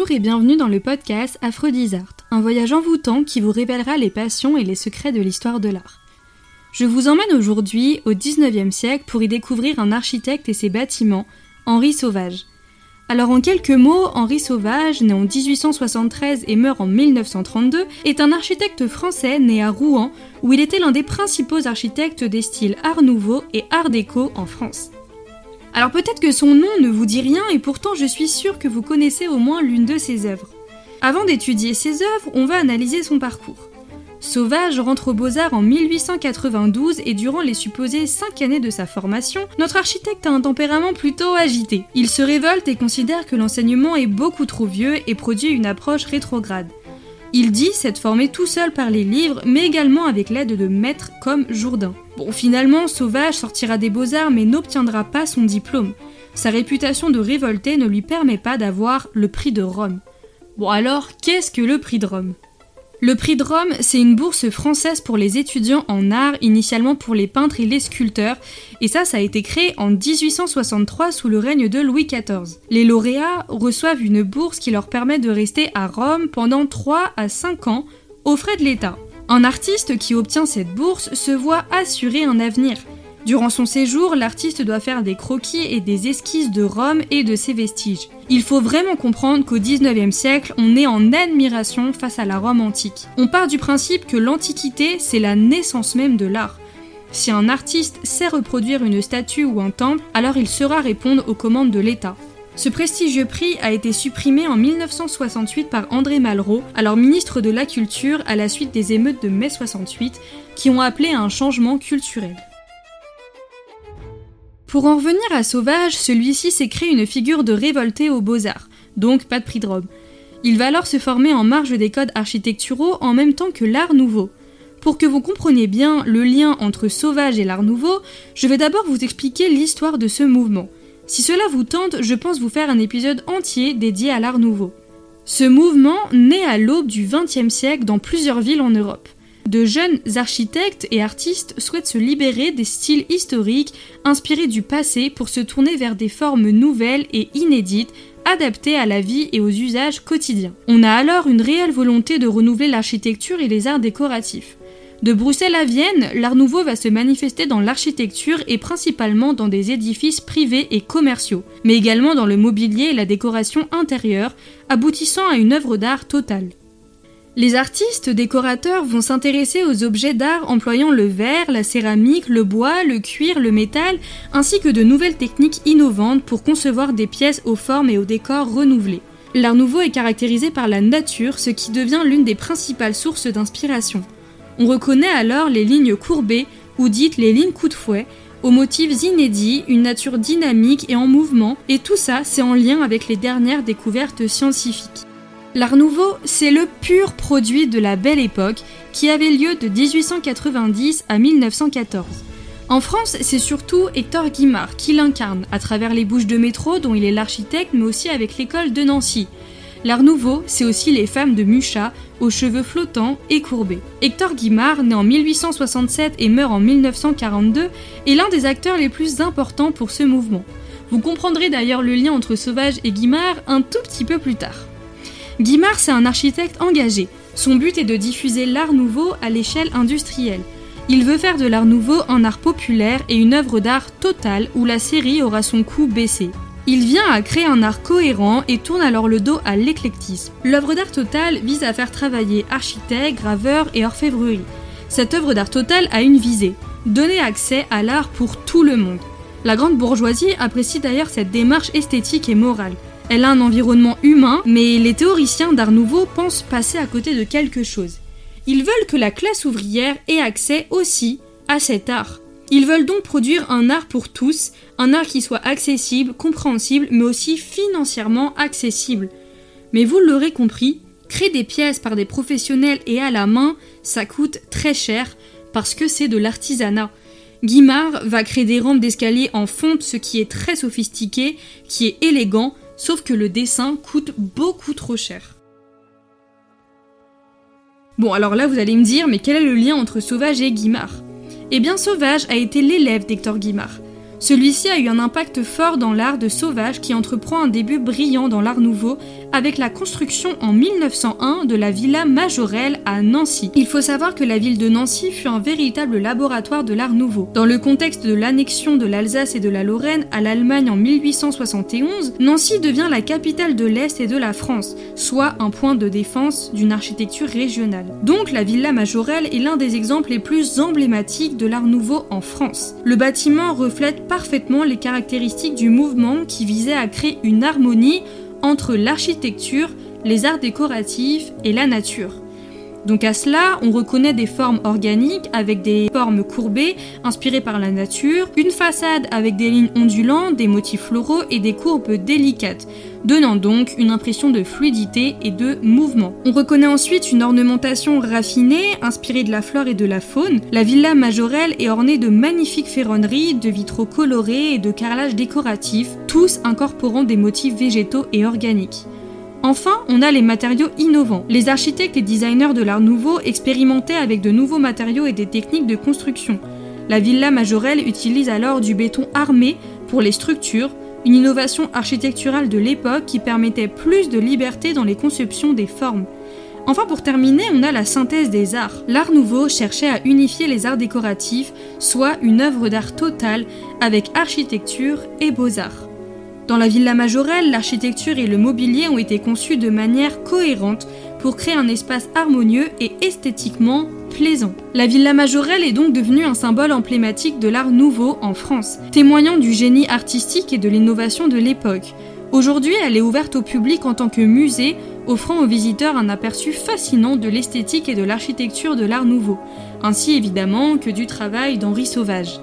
Bonjour et bienvenue dans le podcast Art, un voyage envoûtant qui vous révélera les passions et les secrets de l'histoire de l'art. Je vous emmène aujourd'hui au 19e siècle pour y découvrir un architecte et ses bâtiments, Henri Sauvage. Alors en quelques mots, Henri Sauvage, né en 1873 et meurt en 1932, est un architecte français né à Rouen où il était l'un des principaux architectes des styles Art Nouveau et Art Déco en France. Alors peut-être que son nom ne vous dit rien et pourtant je suis sûre que vous connaissez au moins l'une de ses œuvres. Avant d'étudier ses œuvres, on va analyser son parcours. Sauvage rentre aux Beaux-Arts en 1892 et durant les supposées 5 années de sa formation, notre architecte a un tempérament plutôt agité. Il se révolte et considère que l'enseignement est beaucoup trop vieux et produit une approche rétrograde. Il dit s'être formé tout seul par les livres, mais également avec l'aide de maîtres comme Jourdain. Bon, finalement, Sauvage sortira des beaux-arts mais n'obtiendra pas son diplôme. Sa réputation de révolté ne lui permet pas d'avoir le prix de Rome. Bon alors, qu'est-ce que le prix de Rome? Le prix de Rome, c'est une bourse française pour les étudiants en art, initialement pour les peintres et les sculpteurs, et ça, ça a été créé en 1863 sous le règne de Louis XIV. Les lauréats reçoivent une bourse qui leur permet de rester à Rome pendant 3 à 5 ans, aux frais de l'État. Un artiste qui obtient cette bourse se voit assurer un avenir. Durant son séjour, l'artiste doit faire des croquis et des esquisses de Rome et de ses vestiges. Il faut vraiment comprendre qu'au 19e siècle, on est en admiration face à la Rome antique. On part du principe que l'Antiquité, c'est la naissance même de l'art. Si un artiste sait reproduire une statue ou un temple, alors il saura répondre aux commandes de l'État. Ce prestigieux prix a été supprimé en 1968 par André Malraux, alors ministre de la Culture à la suite des émeutes de mai 68, qui ont appelé à un changement culturel. Pour en revenir à Sauvage, celui-ci s'est créé une figure de révolté aux beaux-arts, donc pas de prix de robe. Il va alors se former en marge des codes architecturaux en même temps que l'art nouveau. Pour que vous compreniez bien le lien entre Sauvage et l'art nouveau, je vais d'abord vous expliquer l'histoire de ce mouvement. Si cela vous tente, je pense vous faire un épisode entier dédié à l'art nouveau. Ce mouvement naît à l'aube du XXe siècle dans plusieurs villes en Europe de jeunes architectes et artistes souhaitent se libérer des styles historiques inspirés du passé pour se tourner vers des formes nouvelles et inédites adaptées à la vie et aux usages quotidiens. On a alors une réelle volonté de renouveler l'architecture et les arts décoratifs. De Bruxelles à Vienne, l'art nouveau va se manifester dans l'architecture et principalement dans des édifices privés et commerciaux, mais également dans le mobilier et la décoration intérieure, aboutissant à une œuvre d'art totale. Les artistes décorateurs vont s'intéresser aux objets d'art employant le verre, la céramique, le bois, le cuir, le métal, ainsi que de nouvelles techniques innovantes pour concevoir des pièces aux formes et aux décors renouvelés. L'art nouveau est caractérisé par la nature, ce qui devient l'une des principales sources d'inspiration. On reconnaît alors les lignes courbées, ou dites les lignes coup de fouet, aux motifs inédits, une nature dynamique et en mouvement, et tout ça c'est en lien avec les dernières découvertes scientifiques. L'Art Nouveau, c'est le pur produit de la belle époque qui avait lieu de 1890 à 1914. En France, c'est surtout Hector Guimard qui l'incarne, à travers les bouches de métro dont il est l'architecte, mais aussi avec l'école de Nancy. L'Art Nouveau, c'est aussi les femmes de Mucha, aux cheveux flottants et courbés. Hector Guimard, né en 1867 et meurt en 1942, est l'un des acteurs les plus importants pour ce mouvement. Vous comprendrez d'ailleurs le lien entre Sauvage et Guimard un tout petit peu plus tard. Guimard, c'est un architecte engagé. Son but est de diffuser l'art nouveau à l'échelle industrielle. Il veut faire de l'art nouveau un art populaire et une œuvre d'art totale où la série aura son coût baissé. Il vient à créer un art cohérent et tourne alors le dos à l'éclectisme. L'œuvre d'art totale vise à faire travailler architectes, graveurs et orfèvrerie. Cette œuvre d'art totale a une visée donner accès à l'art pour tout le monde. La grande bourgeoisie apprécie d'ailleurs cette démarche esthétique et morale. Elle a un environnement humain, mais les théoriciens d'Art Nouveau pensent passer à côté de quelque chose. Ils veulent que la classe ouvrière ait accès aussi à cet art. Ils veulent donc produire un art pour tous, un art qui soit accessible, compréhensible, mais aussi financièrement accessible. Mais vous l'aurez compris, créer des pièces par des professionnels et à la main, ça coûte très cher parce que c'est de l'artisanat. Guimard va créer des rampes d'escalier en fonte, ce qui est très sophistiqué, qui est élégant, sauf que le dessin coûte beaucoup trop cher. Bon, alors là, vous allez me dire, mais quel est le lien entre Sauvage et Guimard? Eh bien, Sauvage a été l'élève d'Hector Guimard. Celui-ci a eu un impact fort dans l'art de Sauvage qui entreprend un début brillant dans l'art nouveau avec la construction en 1901 de la Villa Majorelle à Nancy. Il faut savoir que la ville de Nancy fut un véritable laboratoire de l'art nouveau. Dans le contexte de l'annexion de l'Alsace et de la Lorraine à l'Allemagne en 1871, Nancy devient la capitale de l'Est et de la France, soit un point de défense d'une architecture régionale. Donc la Villa Majorelle est l'un des exemples les plus emblématiques de l'art nouveau en France. Le bâtiment reflète parfaitement les caractéristiques du mouvement qui visait à créer une harmonie entre l'architecture, les arts décoratifs et la nature. Donc à cela, on reconnaît des formes organiques avec des formes courbées inspirées par la nature, une façade avec des lignes ondulantes, des motifs floraux et des courbes délicates, donnant donc une impression de fluidité et de mouvement. On reconnaît ensuite une ornementation raffinée, inspirée de la flore et de la faune. La villa majorelle est ornée de magnifiques ferronneries, de vitraux colorés et de carrelages décoratifs, tous incorporant des motifs végétaux et organiques. Enfin, on a les matériaux innovants. Les architectes et designers de l'art nouveau expérimentaient avec de nouveaux matériaux et des techniques de construction. La villa Majorelle utilise alors du béton armé pour les structures, une innovation architecturale de l'époque qui permettait plus de liberté dans les conceptions des formes. Enfin, pour terminer, on a la synthèse des arts. L'art nouveau cherchait à unifier les arts décoratifs, soit une œuvre d'art totale avec architecture et beaux-arts. Dans la Villa Majorelle, l'architecture et le mobilier ont été conçus de manière cohérente pour créer un espace harmonieux et esthétiquement plaisant. La Villa Majorelle est donc devenue un symbole emblématique de l'art nouveau en France, témoignant du génie artistique et de l'innovation de l'époque. Aujourd'hui, elle est ouverte au public en tant que musée, offrant aux visiteurs un aperçu fascinant de l'esthétique et de l'architecture de l'art nouveau, ainsi évidemment que du travail d'Henri Sauvage.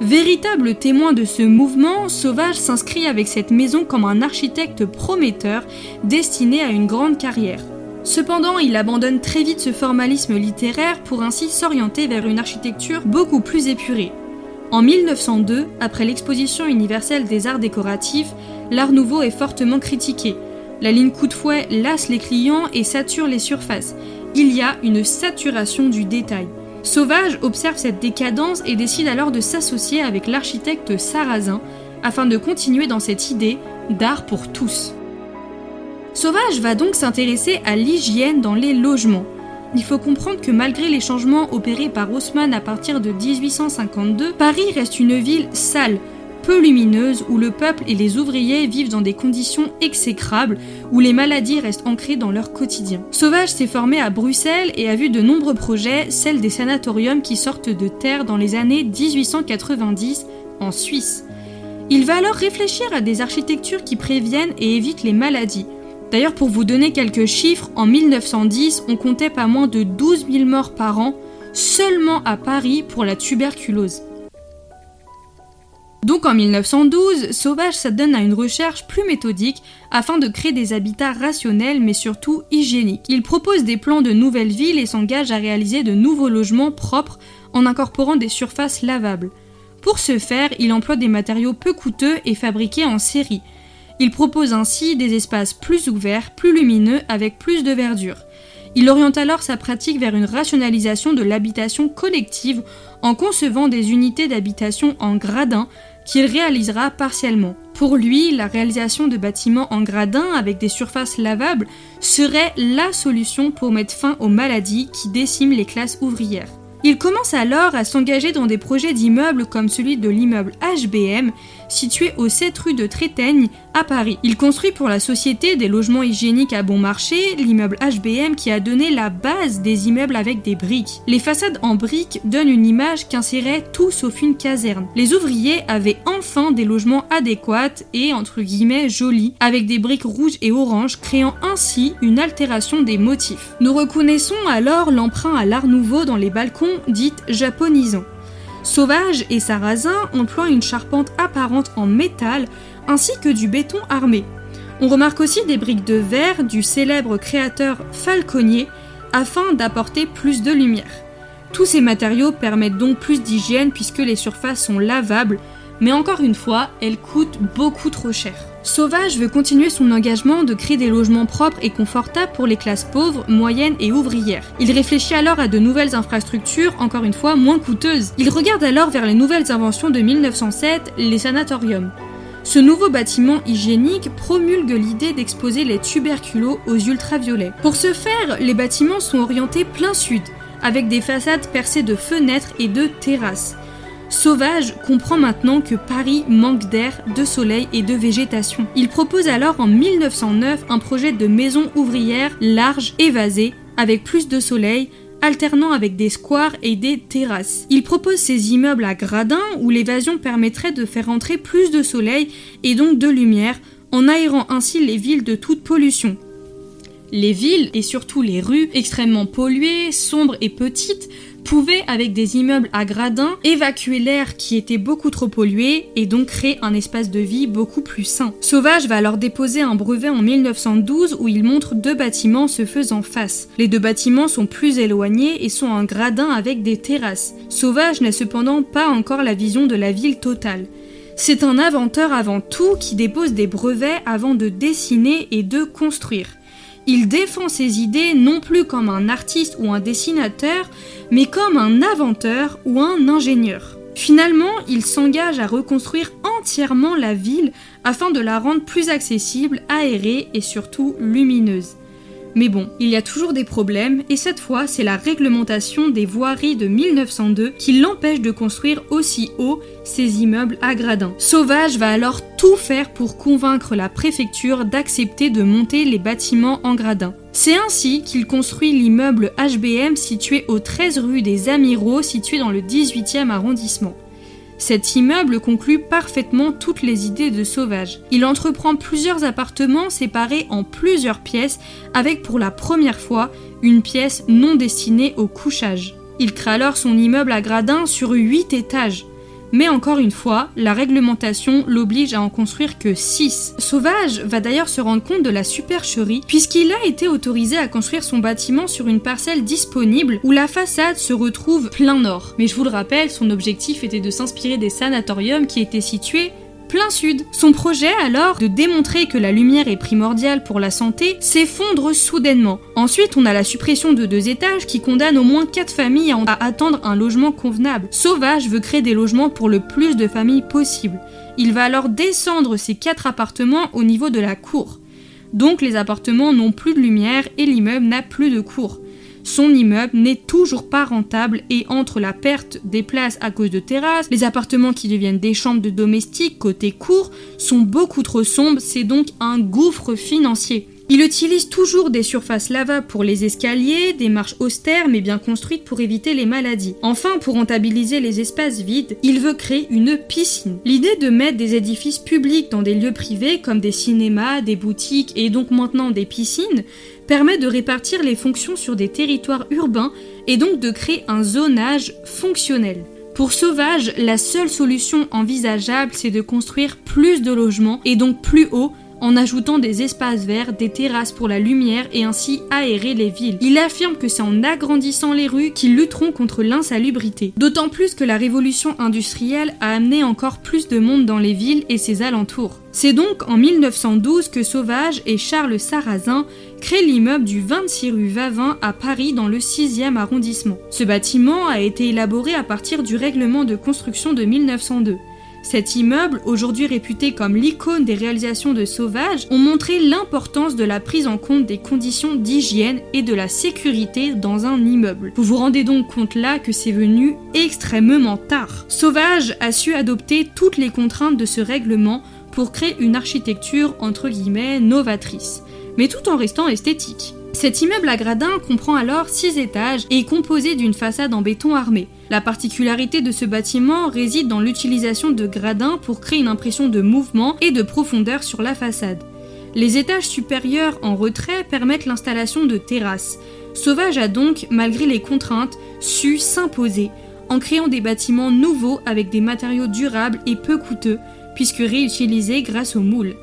Véritable témoin de ce mouvement, Sauvage s'inscrit avec cette maison comme un architecte prometteur destiné à une grande carrière. Cependant, il abandonne très vite ce formalisme littéraire pour ainsi s'orienter vers une architecture beaucoup plus épurée. En 1902, après l'exposition universelle des arts décoratifs, l'art nouveau est fortement critiqué. La ligne coup de fouet lasse les clients et sature les surfaces. Il y a une saturation du détail. Sauvage observe cette décadence et décide alors de s'associer avec l'architecte sarrasin afin de continuer dans cette idée d'art pour tous. Sauvage va donc s'intéresser à l'hygiène dans les logements. Il faut comprendre que malgré les changements opérés par Haussmann à partir de 1852, Paris reste une ville sale, peu lumineuse où le peuple et les ouvriers vivent dans des conditions exécrables, où les maladies restent ancrées dans leur quotidien. Sauvage s'est formé à Bruxelles et a vu de nombreux projets, celles des sanatoriums qui sortent de terre dans les années 1890 en Suisse. Il va alors réfléchir à des architectures qui préviennent et évitent les maladies. D'ailleurs, pour vous donner quelques chiffres, en 1910, on comptait pas moins de 12 000 morts par an seulement à Paris pour la tuberculose. Donc en 1912, Sauvage s'adonne à une recherche plus méthodique afin de créer des habitats rationnels mais surtout hygiéniques. Il propose des plans de nouvelles villes et s'engage à réaliser de nouveaux logements propres en incorporant des surfaces lavables. Pour ce faire, il emploie des matériaux peu coûteux et fabriqués en série. Il propose ainsi des espaces plus ouverts, plus lumineux, avec plus de verdure. Il oriente alors sa pratique vers une rationalisation de l'habitation collective en concevant des unités d'habitation en gradins qu'il réalisera partiellement. Pour lui, la réalisation de bâtiments en gradins avec des surfaces lavables serait la solution pour mettre fin aux maladies qui déciment les classes ouvrières. Il commence alors à s'engager dans des projets d'immeubles comme celui de l'immeuble HBM, situé au 7 rue de Trétaigne, à Paris. Il construit pour la société des logements hygiéniques à bon marché, l'immeuble HBM qui a donné la base des immeubles avec des briques. Les façades en briques donnent une image qu'insérait tout sauf une caserne. Les ouvriers avaient enfin des logements adéquats et entre guillemets jolis, avec des briques rouges et oranges, créant ainsi une altération des motifs. Nous reconnaissons alors l'emprunt à l'art nouveau dans les balcons dites japonisants. Sauvage et Sarrazin emploient une charpente apparente en métal ainsi que du béton armé. On remarque aussi des briques de verre du célèbre créateur Falconnier afin d'apporter plus de lumière. Tous ces matériaux permettent donc plus d'hygiène puisque les surfaces sont lavables, mais encore une fois, elles coûtent beaucoup trop cher. Sauvage veut continuer son engagement de créer des logements propres et confortables pour les classes pauvres, moyennes et ouvrières. Il réfléchit alors à de nouvelles infrastructures, encore une fois moins coûteuses. Il regarde alors vers les nouvelles inventions de 1907, les sanatoriums. Ce nouveau bâtiment hygiénique promulgue l'idée d'exposer les tuberculos aux ultraviolets. Pour ce faire, les bâtiments sont orientés plein sud, avec des façades percées de fenêtres et de terrasses. Sauvage comprend maintenant que Paris manque d'air, de soleil et de végétation. Il propose alors en 1909 un projet de maison ouvrière large, évasée, avec plus de soleil, alternant avec des squares et des terrasses. Il propose ces immeubles à gradins où l'évasion permettrait de faire entrer plus de soleil et donc de lumière, en aérant ainsi les villes de toute pollution. Les villes, et surtout les rues, extrêmement polluées, sombres et petites, pouvaient, avec des immeubles à gradins, évacuer l'air qui était beaucoup trop pollué et donc créer un espace de vie beaucoup plus sain. Sauvage va alors déposer un brevet en 1912 où il montre deux bâtiments se faisant face. Les deux bâtiments sont plus éloignés et sont en gradin avec des terrasses. Sauvage n'a cependant pas encore la vision de la ville totale. C'est un inventeur avant tout qui dépose des brevets avant de dessiner et de construire. Il défend ses idées non plus comme un artiste ou un dessinateur, mais comme un inventeur ou un ingénieur. Finalement, il s'engage à reconstruire entièrement la ville afin de la rendre plus accessible, aérée et surtout lumineuse. Mais bon, il y a toujours des problèmes, et cette fois, c'est la réglementation des voiries de 1902 qui l'empêche de construire aussi haut ses immeubles à gradins. Sauvage va alors tout faire pour convaincre la préfecture d'accepter de monter les bâtiments en gradins. C'est ainsi qu'il construit l'immeuble HBM situé au 13 rue des Amiraux, situé dans le 18e arrondissement. Cet immeuble conclut parfaitement toutes les idées de Sauvage. Il entreprend plusieurs appartements séparés en plusieurs pièces avec pour la première fois une pièce non destinée au couchage. Il crée alors son immeuble à gradins sur 8 étages. Mais encore une fois, la réglementation l'oblige à en construire que 6. Sauvage va d'ailleurs se rendre compte de la supercherie puisqu'il a été autorisé à construire son bâtiment sur une parcelle disponible où la façade se retrouve plein nord. Mais je vous le rappelle, son objectif était de s'inspirer des sanatoriums qui étaient situés plein sud. Son projet alors de démontrer que la lumière est primordiale pour la santé s'effondre soudainement. Ensuite, on a la suppression de deux étages qui condamne au moins quatre familles à attendre un logement convenable. Sauvage veut créer des logements pour le plus de familles possible. Il va alors descendre ces quatre appartements au niveau de la cour. Donc les appartements n'ont plus de lumière et l'immeuble n'a plus de cour son immeuble n'est toujours pas rentable et entre la perte des places à cause de terrasses, les appartements qui deviennent des chambres de domestiques côté court sont beaucoup trop sombres, c'est donc un gouffre financier. Il utilise toujours des surfaces lavables pour les escaliers, des marches austères mais bien construites pour éviter les maladies. Enfin, pour rentabiliser les espaces vides, il veut créer une piscine. L'idée de mettre des édifices publics dans des lieux privés comme des cinémas, des boutiques et donc maintenant des piscines permet de répartir les fonctions sur des territoires urbains et donc de créer un zonage fonctionnel. Pour Sauvage, la seule solution envisageable, c'est de construire plus de logements et donc plus haut en ajoutant des espaces verts, des terrasses pour la lumière et ainsi aérer les villes. Il affirme que c'est en agrandissant les rues qu'ils lutteront contre l'insalubrité. D'autant plus que la révolution industrielle a amené encore plus de monde dans les villes et ses alentours. C'est donc en 1912 que Sauvage et Charles Sarrazin créent l'immeuble du 26 rue Vavin à Paris dans le 6e arrondissement. Ce bâtiment a été élaboré à partir du règlement de construction de 1902. Cet immeuble, aujourd'hui réputé comme l'icône des réalisations de Sauvage, ont montré l'importance de la prise en compte des conditions d'hygiène et de la sécurité dans un immeuble. Vous vous rendez donc compte là que c'est venu extrêmement tard. Sauvage a su adopter toutes les contraintes de ce règlement pour créer une architecture entre guillemets novatrice, mais tout en restant esthétique. Cet immeuble à gradins comprend alors 6 étages et est composé d'une façade en béton armé. La particularité de ce bâtiment réside dans l'utilisation de gradins pour créer une impression de mouvement et de profondeur sur la façade. Les étages supérieurs en retrait permettent l'installation de terrasses. Sauvage a donc, malgré les contraintes, su s'imposer en créant des bâtiments nouveaux avec des matériaux durables et peu coûteux, puisque réutilisés grâce aux moules.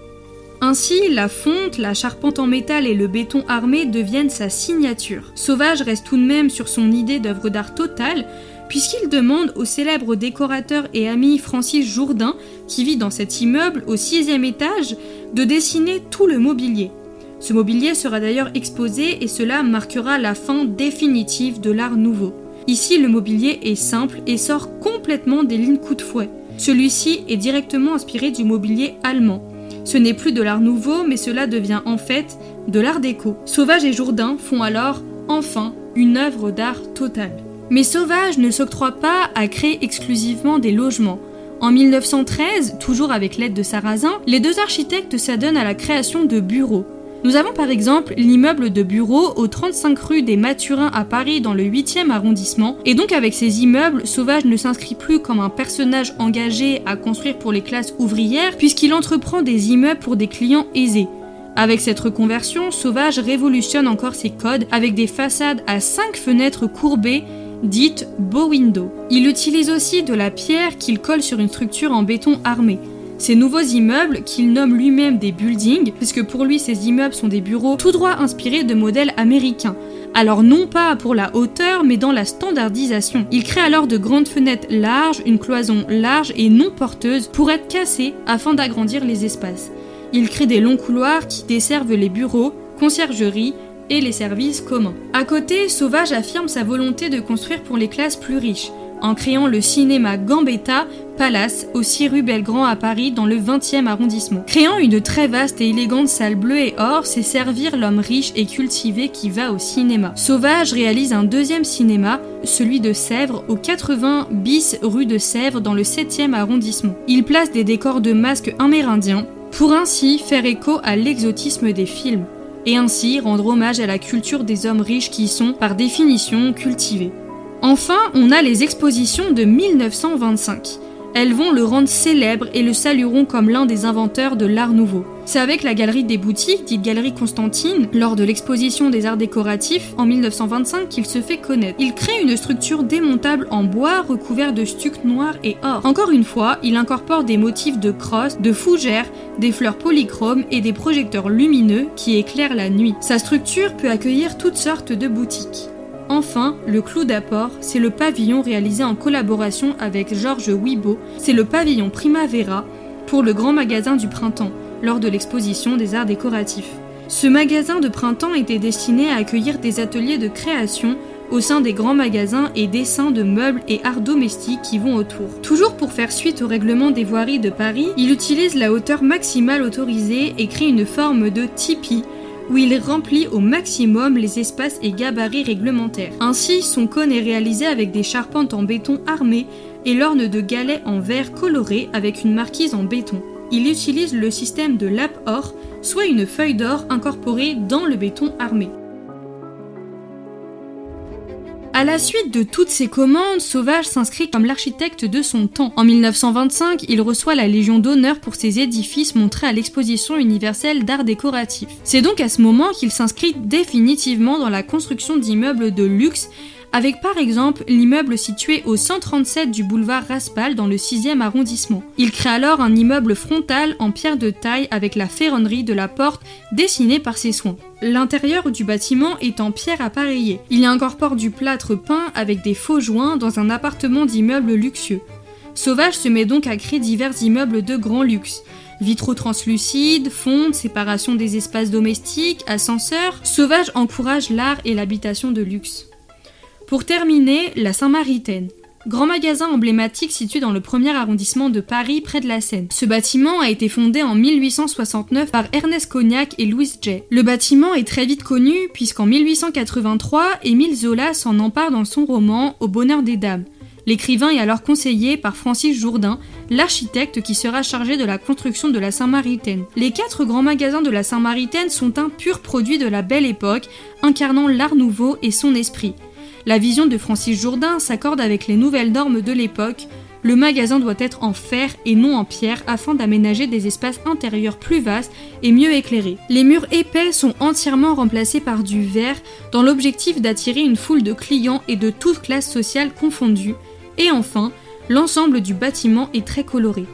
Ainsi, la fonte, la charpente en métal et le béton armé deviennent sa signature. Sauvage reste tout de même sur son idée d'œuvre d'art totale, puisqu'il demande au célèbre décorateur et ami Francis Jourdain, qui vit dans cet immeuble au sixième étage, de dessiner tout le mobilier. Ce mobilier sera d'ailleurs exposé et cela marquera la fin définitive de l'art nouveau. Ici, le mobilier est simple et sort complètement des lignes coup de fouet. Celui-ci est directement inspiré du mobilier allemand. Ce n'est plus de l'art nouveau, mais cela devient en fait de l'art déco. Sauvage et Jourdain font alors, enfin, une œuvre d'art totale. Mais Sauvage ne s'octroie pas à créer exclusivement des logements. En 1913, toujours avec l'aide de Sarrazin, les deux architectes s'adonnent à la création de bureaux. Nous avons par exemple l'immeuble de bureaux au 35 rue des Mathurins à Paris dans le 8e arrondissement, et donc avec ces immeubles, Sauvage ne s'inscrit plus comme un personnage engagé à construire pour les classes ouvrières, puisqu'il entreprend des immeubles pour des clients aisés. Avec cette reconversion, Sauvage révolutionne encore ses codes avec des façades à 5 fenêtres courbées dites bow window. Il utilise aussi de la pierre qu'il colle sur une structure en béton armé. Ces nouveaux immeubles, qu'il nomme lui-même des buildings, puisque pour lui ces immeubles sont des bureaux tout droit inspirés de modèles américains. Alors non pas pour la hauteur, mais dans la standardisation. Il crée alors de grandes fenêtres larges, une cloison large et non porteuse pour être cassée afin d'agrandir les espaces. Il crée des longs couloirs qui desservent les bureaux, conciergeries et les services communs. À côté, Sauvage affirme sa volonté de construire pour les classes plus riches en créant le cinéma Gambetta Palace au 6 rue Belgrand à Paris dans le 20e arrondissement. Créant une très vaste et élégante salle bleue et or, c'est servir l'homme riche et cultivé qui va au cinéma. Sauvage réalise un deuxième cinéma, celui de Sèvres, au 80 bis rue de Sèvres dans le 7e arrondissement. Il place des décors de masques amérindiens pour ainsi faire écho à l'exotisme des films et ainsi rendre hommage à la culture des hommes riches qui y sont par définition cultivés. Enfin, on a les expositions de 1925. Elles vont le rendre célèbre et le salueront comme l'un des inventeurs de l'art nouveau. C'est avec la galerie des boutiques, dite Galerie Constantine, lors de l'exposition des arts décoratifs en 1925 qu'il se fait connaître. Il crée une structure démontable en bois recouvert de stuc noir et or. Encore une fois, il incorpore des motifs de crosse, de fougères, des fleurs polychromes et des projecteurs lumineux qui éclairent la nuit. Sa structure peut accueillir toutes sortes de boutiques. Enfin, le clou d'apport, c'est le pavillon réalisé en collaboration avec Georges Wibo, c'est le pavillon Primavera pour le grand magasin du printemps, lors de l'exposition des arts décoratifs. Ce magasin de printemps était destiné à accueillir des ateliers de création au sein des grands magasins et dessins de meubles et arts domestiques qui vont autour. Toujours pour faire suite au règlement des voiries de Paris, il utilise la hauteur maximale autorisée et crée une forme de tipi où il remplit au maximum les espaces et gabarits réglementaires. Ainsi, son cône est réalisé avec des charpentes en béton armé et l'orne de galets en verre coloré avec une marquise en béton. Il utilise le système de lap-or, soit une feuille d'or incorporée dans le béton armé. À la suite de toutes ces commandes, Sauvage s'inscrit comme l'architecte de son temps. En 1925, il reçoit la Légion d'honneur pour ses édifices montrés à l'exposition universelle d'art décoratif. C'est donc à ce moment qu'il s'inscrit définitivement dans la construction d'immeubles de luxe avec par exemple l'immeuble situé au 137 du boulevard Raspail dans le 6e arrondissement. Il crée alors un immeuble frontal en pierre de taille avec la ferronnerie de la porte dessinée par ses soins. L'intérieur du bâtiment est en pierre appareillée. Il y incorpore du plâtre peint avec des faux joints dans un appartement d'immeuble luxueux. Sauvage se met donc à créer divers immeubles de grand luxe. Vitraux translucides, fontes, séparation des espaces domestiques, ascenseurs. Sauvage encourage l'art et l'habitation de luxe. Pour terminer, la Saint-Maritaine. Grand magasin emblématique situé dans le premier arrondissement de Paris près de la Seine. Ce bâtiment a été fondé en 1869 par Ernest Cognac et Louis Jay. Le bâtiment est très vite connu puisqu'en 1883, Émile Zola s'en empare dans son roman Au bonheur des dames. L'écrivain est alors conseillé par Francis Jourdain, l'architecte qui sera chargé de la construction de la Saint-Maritaine. Les quatre grands magasins de la Saint-Maritaine sont un pur produit de la belle époque, incarnant l'art nouveau et son esprit. La vision de Francis Jourdain s'accorde avec les nouvelles normes de l'époque. Le magasin doit être en fer et non en pierre afin d'aménager des espaces intérieurs plus vastes et mieux éclairés. Les murs épais sont entièrement remplacés par du verre dans l'objectif d'attirer une foule de clients et de toutes classes sociales confondues. Et enfin, l'ensemble du bâtiment est très coloré.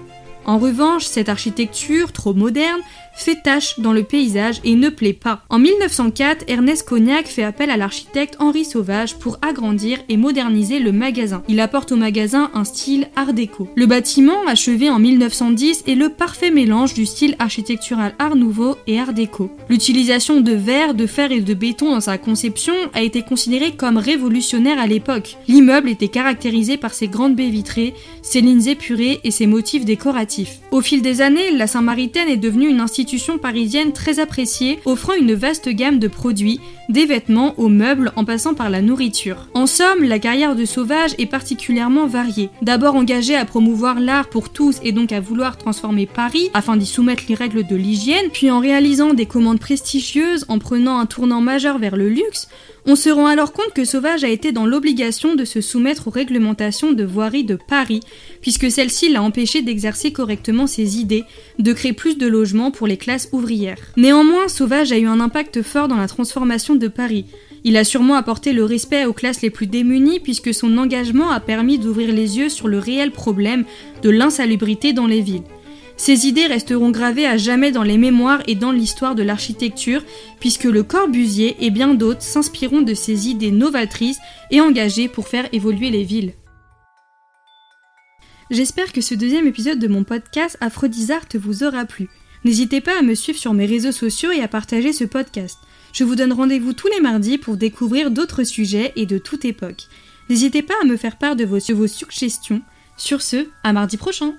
En revanche, cette architecture, trop moderne, fait tache dans le paysage et ne plaît pas. En 1904, Ernest Cognac fait appel à l'architecte Henri Sauvage pour agrandir et moderniser le magasin. Il apporte au magasin un style art déco. Le bâtiment, achevé en 1910, est le parfait mélange du style architectural art nouveau et art déco. L'utilisation de verre, de fer et de béton dans sa conception a été considérée comme révolutionnaire à l'époque. L'immeuble était caractérisé par ses grandes baies vitrées, ses lignes épurées et ses motifs décoratifs. Au fil des années, la Saint-Maritaine est devenue une institution parisienne très appréciée, offrant une vaste gamme de produits, des vêtements aux meubles en passant par la nourriture. En somme, la carrière de Sauvage est particulièrement variée. D'abord engagé à promouvoir l'art pour tous et donc à vouloir transformer Paris afin d'y soumettre les règles de l'hygiène, puis en réalisant des commandes prestigieuses, en prenant un tournant majeur vers le luxe, on se rend alors compte que Sauvage a été dans l'obligation de se soumettre aux réglementations de voirie de Paris, puisque celle-ci l'a empêché d'exercer correctement ses idées, de créer plus de logements pour les classes ouvrières. Néanmoins, Sauvage a eu un impact fort dans la transformation de Paris. Il a sûrement apporté le respect aux classes les plus démunies puisque son engagement a permis d'ouvrir les yeux sur le réel problème de l'insalubrité dans les villes. Ces idées resteront gravées à jamais dans les mémoires et dans l'histoire de l'architecture, puisque le Corbusier et bien d'autres s'inspireront de ces idées novatrices et engagées pour faire évoluer les villes. J'espère que ce deuxième épisode de mon podcast Aphrodisart vous aura plu. N'hésitez pas à me suivre sur mes réseaux sociaux et à partager ce podcast. Je vous donne rendez-vous tous les mardis pour découvrir d'autres sujets et de toute époque. N'hésitez pas à me faire part de vos, vos suggestions. Sur ce, à mardi prochain